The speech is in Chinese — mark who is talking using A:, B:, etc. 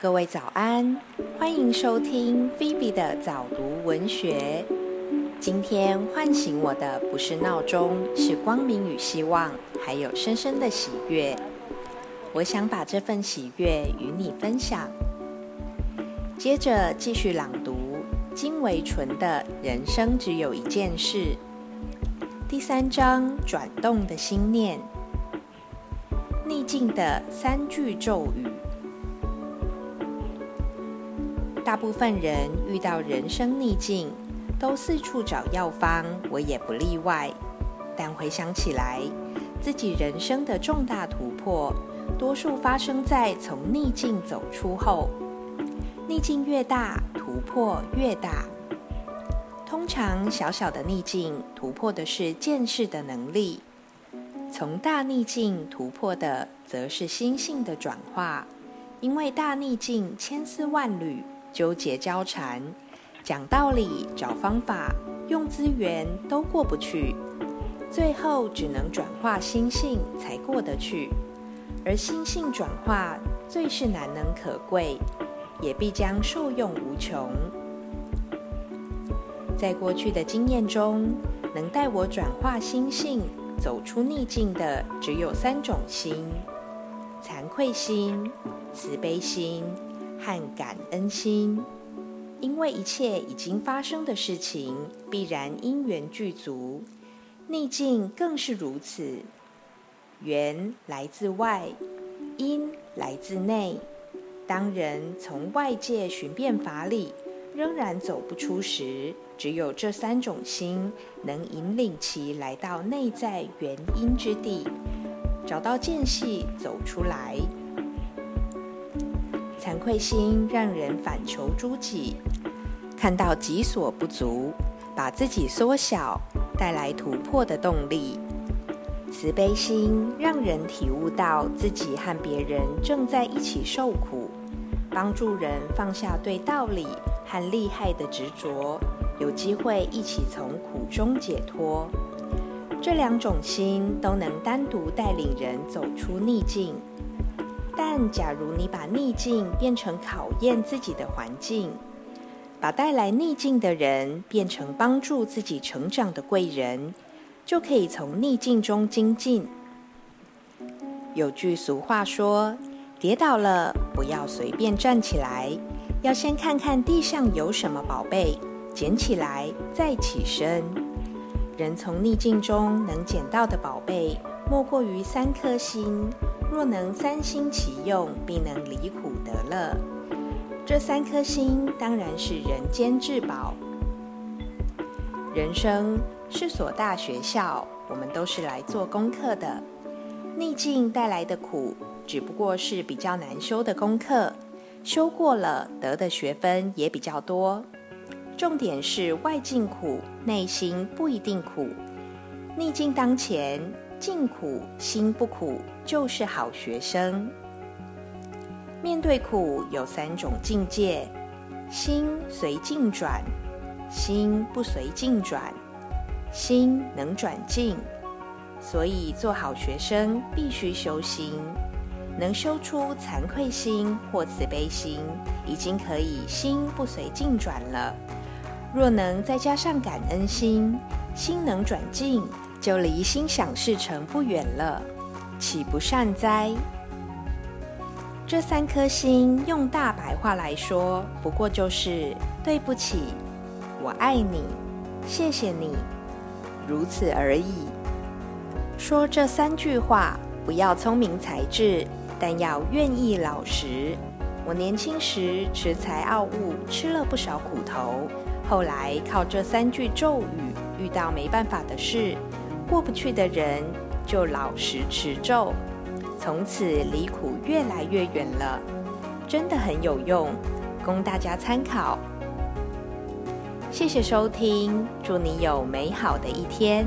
A: 各位早安，欢迎收听菲比的早读文学。今天唤醒我的不是闹钟，是光明与希望，还有深深的喜悦。我想把这份喜悦与你分享。接着继续朗读金维纯的《人生只有一件事》第三章：转动的心念。逆境的三句咒语。大部分人遇到人生逆境，都四处找药方，我也不例外。但回想起来，自己人生的重大突破，多数发生在从逆境走出后。逆境越大，突破越大。通常小小的逆境，突破的是见识的能力。从大逆境突破的，则是心性的转化。因为大逆境千丝万缕，纠结交缠，讲道理、找方法、用资源都过不去，最后只能转化心性才过得去。而心性转化最是难能可贵，也必将受用无穷。在过去的经验中，能带我转化心性。走出逆境的只有三种心：惭愧心、慈悲心和感恩心。因为一切已经发生的事情，必然因缘具足，逆境更是如此。缘来自外，因来自内。当人从外界寻遍法理，仍然走不出时，只有这三种心能引领其来到内在原因之地，找到间隙走出来。惭愧心让人反求诸己，看到己所不足，把自己缩小，带来突破的动力。慈悲心让人体悟到自己和别人正在一起受苦，帮助人放下对道理和利害的执着。有机会一起从苦中解脱，这两种心都能单独带领人走出逆境。但假如你把逆境变成考验自己的环境，把带来逆境的人变成帮助自己成长的贵人，就可以从逆境中精进。有句俗话说：“跌倒了不要随便站起来，要先看看地上有什么宝贝。”捡起来再起身。人从逆境中能捡到的宝贝，莫过于三颗心。若能三心齐用，必能离苦得乐。这三颗心当然是人间至宝。人生是所大学校，我们都是来做功课的。逆境带来的苦，只不过是比较难修的功课，修过了，得的学分也比较多。重点是外境苦，内心不一定苦。逆境当前，境苦心不苦，就是好学生。面对苦有三种境界：心随境转，心不随境转，心能转境。所以做好学生必须修心，能修出惭愧心或慈悲心，已经可以心不随境转了。若能再加上感恩心，心能转境，就离心想事成不远了，岂不善哉？这三颗心，用大白话来说，不过就是对不起，我爱你，谢谢你，如此而已。说这三句话，不要聪明才智，但要愿意老实。我年轻时恃才傲物，吃了不少苦头。后来靠这三句咒语，遇到没办法的事、过不去的人，就老实持咒，从此离苦越来越远了，真的很有用，供大家参考。谢谢收听，祝你有美好的一天。